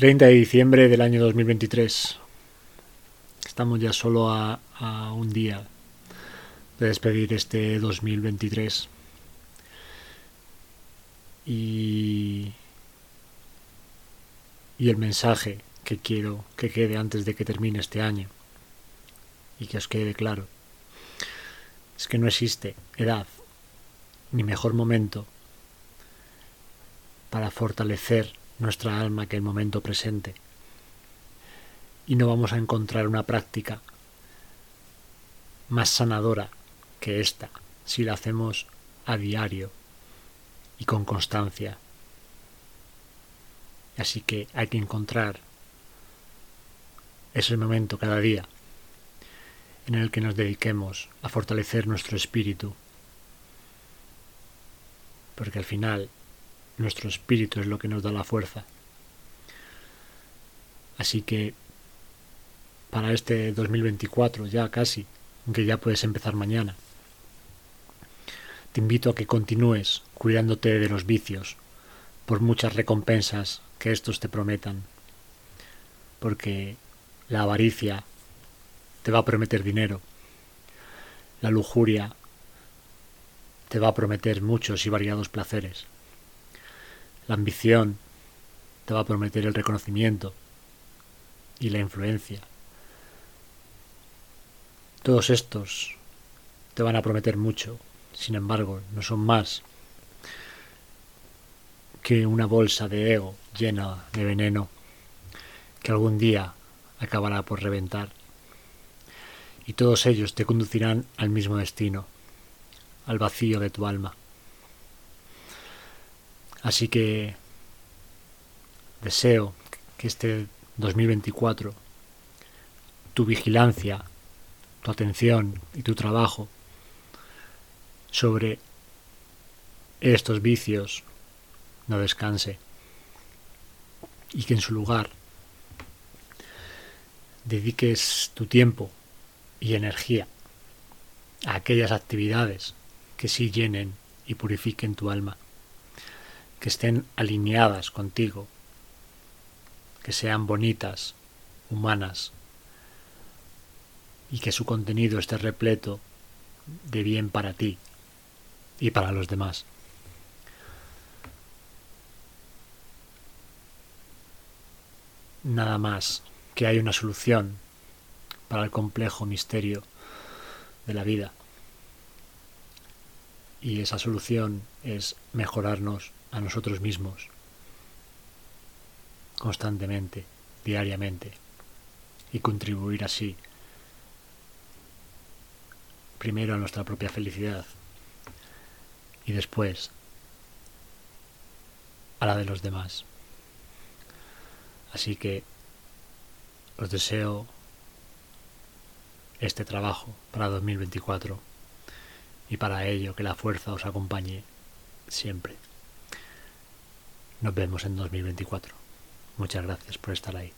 30 de diciembre del año 2023. Estamos ya solo a, un día de despedir este 2023. Y, y el mensaje que quiero que quede antes de que termine este año y que os quede claro es que no existe edad ni mejor momento para fortalecer nuestra alma que el momento presente. Y no vamos a encontrar una práctica más sanadora que esta si la hacemos a diario y con constancia. Así que hay que encontrar ese momento cada día en el que nos dediquemos a fortalecer nuestro espíritu. Porque al final nuestro espíritu es lo que nos da la fuerza. Así que para este 2024 ya casi, aunque ya puedes empezar mañana, te invito a que continúes cuidándote de los vicios, por muchas recompensas que estos te prometan, porque la avaricia te va a prometer dinero, la lujuria te va a prometer muchos y variados placeres. La ambición te va a prometer el reconocimiento y la influencia. Todos estos te van a prometer mucho, sin embargo, no son más que una bolsa de ego llena de veneno que algún día acabará por reventar. Y todos ellos te conducirán al mismo destino, al vacío de tu alma. Así que deseo que este 2024 tu vigilancia, tu atención y tu trabajo sobre estos vicios no descanse y que en su lugar dediques tu tiempo y energía a aquellas actividades que sí llenen y purifiquen tu alma que estén alineadas contigo, que sean bonitas, humanas, y que su contenido esté repleto de bien para ti y para los demás. Nada más que hay una solución para el complejo misterio de la vida. Y esa solución es mejorarnos a nosotros mismos constantemente, diariamente, y contribuir así primero a nuestra propia felicidad y después a la de los demás. Así que os deseo este trabajo para 2024 y para ello que la fuerza os acompañe siempre. Nos vemos en 2024. Muchas gracias por estar ahí.